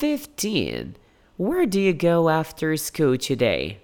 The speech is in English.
15. Where do you go after school today?